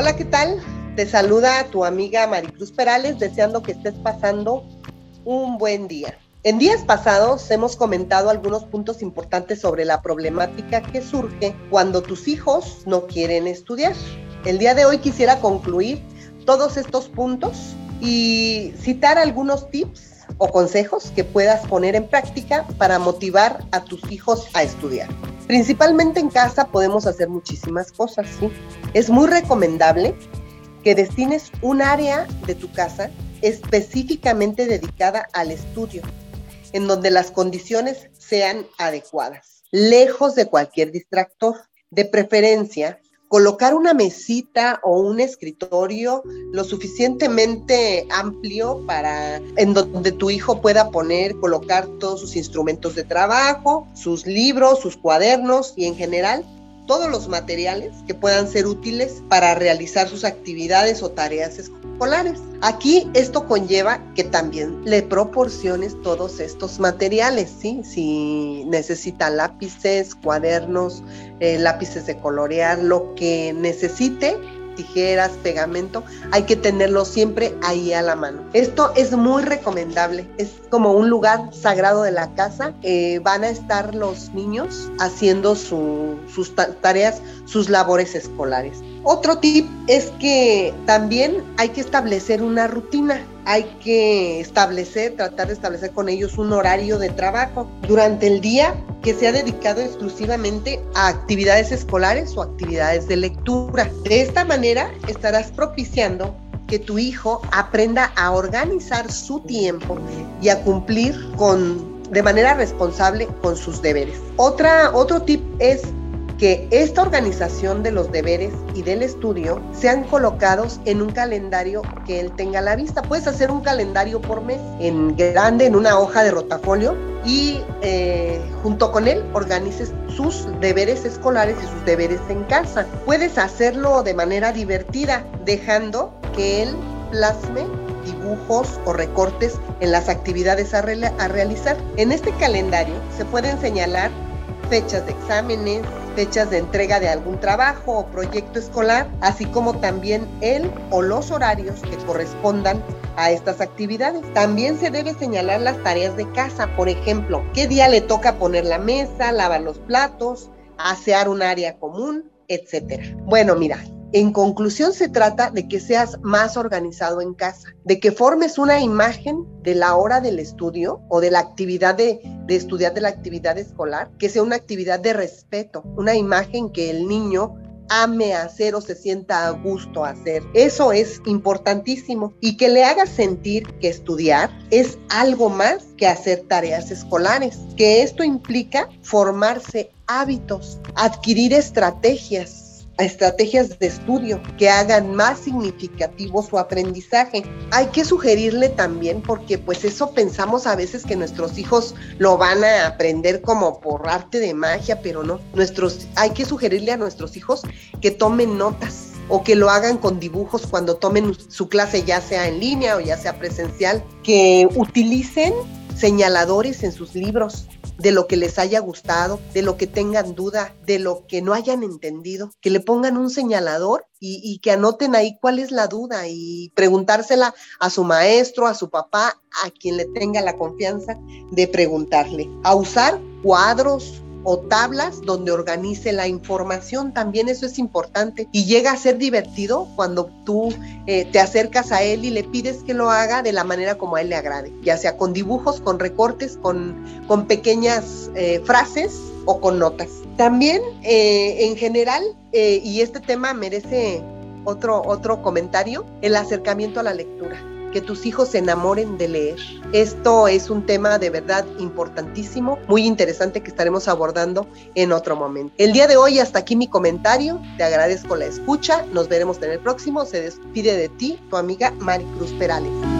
Hola, ¿qué tal? Te saluda tu amiga Maricruz Perales, deseando que estés pasando un buen día. En días pasados hemos comentado algunos puntos importantes sobre la problemática que surge cuando tus hijos no quieren estudiar. El día de hoy quisiera concluir todos estos puntos y citar algunos tips o consejos que puedas poner en práctica para motivar a tus hijos a estudiar. Principalmente en casa podemos hacer muchísimas cosas, ¿sí? Es muy recomendable que destines un área de tu casa específicamente dedicada al estudio en donde las condiciones sean adecuadas, lejos de cualquier distractor. De preferencia, colocar una mesita o un escritorio lo suficientemente amplio para en donde tu hijo pueda poner, colocar todos sus instrumentos de trabajo, sus libros, sus cuadernos y en general todos los materiales que puedan ser útiles para realizar sus actividades o tareas escolares. Aquí esto conlleva que también le proporciones todos estos materiales, ¿sí? Si necesita lápices, cuadernos, eh, lápices de colorear, lo que necesite, tijeras, pegamento, hay que tenerlo siempre ahí a la mano. Esto es muy recomendable, es como un lugar sagrado de la casa. Eh, van a estar los niños haciendo sus tareas, sus labores escolares. Otro tip es que también hay que establecer una rutina, hay que establecer, tratar de establecer con ellos un horario de trabajo durante el día que sea dedicado exclusivamente a actividades escolares o actividades de lectura. De esta manera estarás propiciando que tu hijo aprenda a organizar su tiempo y a cumplir con de manera responsable con sus deberes. Otra, otro tip es que esta organización de los deberes y del estudio sean colocados en un calendario que él tenga a la vista. Puedes hacer un calendario por mes en grande, en una hoja de rotafolio y eh, junto con él organices sus deberes escolares y sus deberes en casa. Puedes hacerlo de manera divertida, dejando que él plasme dibujos o recortes en las actividades a, a realizar. En este calendario se pueden señalar fechas de exámenes, fechas de entrega de algún trabajo o proyecto escolar, así como también el o los horarios que correspondan a estas actividades. También se debe señalar las tareas de casa, por ejemplo, qué día le toca poner la mesa, lavar los platos, asear un área común, etcétera. Bueno, mira, en conclusión, se trata de que seas más organizado en casa, de que formes una imagen de la hora del estudio o de la actividad de, estudiar de la actividad escolar, que sea una actividad de respeto, una imagen que el niño ame hacer o se sienta a gusto hacer. Eso es importantísimo y que le haga sentir que estudiar es algo más que hacer tareas escolares, que esto implica formarse hábitos, adquirir estrategias estrategias de estudio que hagan más significativo su aprendizaje. Hay que sugerirle también, porque pues eso pensamos a veces que nuestros hijos lo van a aprender como por arte de magia, pero no. Nuestros, hay que sugerirle a nuestros hijos que tomen notas o que lo hagan con dibujos cuando tomen su clase ya sea en línea o ya sea presencial, que utilicen señaladores en sus libros de lo que les haya gustado, de lo que tengan duda, de lo que no hayan entendido, que le pongan un señalador y, que anoten ahí cuál es la duda y preguntársela a su maestro, a su papá, a quien le tenga la confianza de preguntarle. A usar cuadros, o tablas donde organice la información. También eso es importante y llega a ser divertido cuando tú eh, te acercas a él y le pides que lo haga de la manera como a él le agrade, ya sea con dibujos, con recortes, con, con pequeñas eh, frases o con notas. También eh, en general, y este tema merece otro, otro comentario, el acercamiento a la lectura que tus hijos se enamoren de leer. Esto es un tema de verdad importantísimo, muy interesante que estaremos abordando en otro momento. El día de hoy hasta aquí mi comentario, te agradezco la escucha, nos veremos en el próximo, se despide de ti tu amiga Maricruz Perales.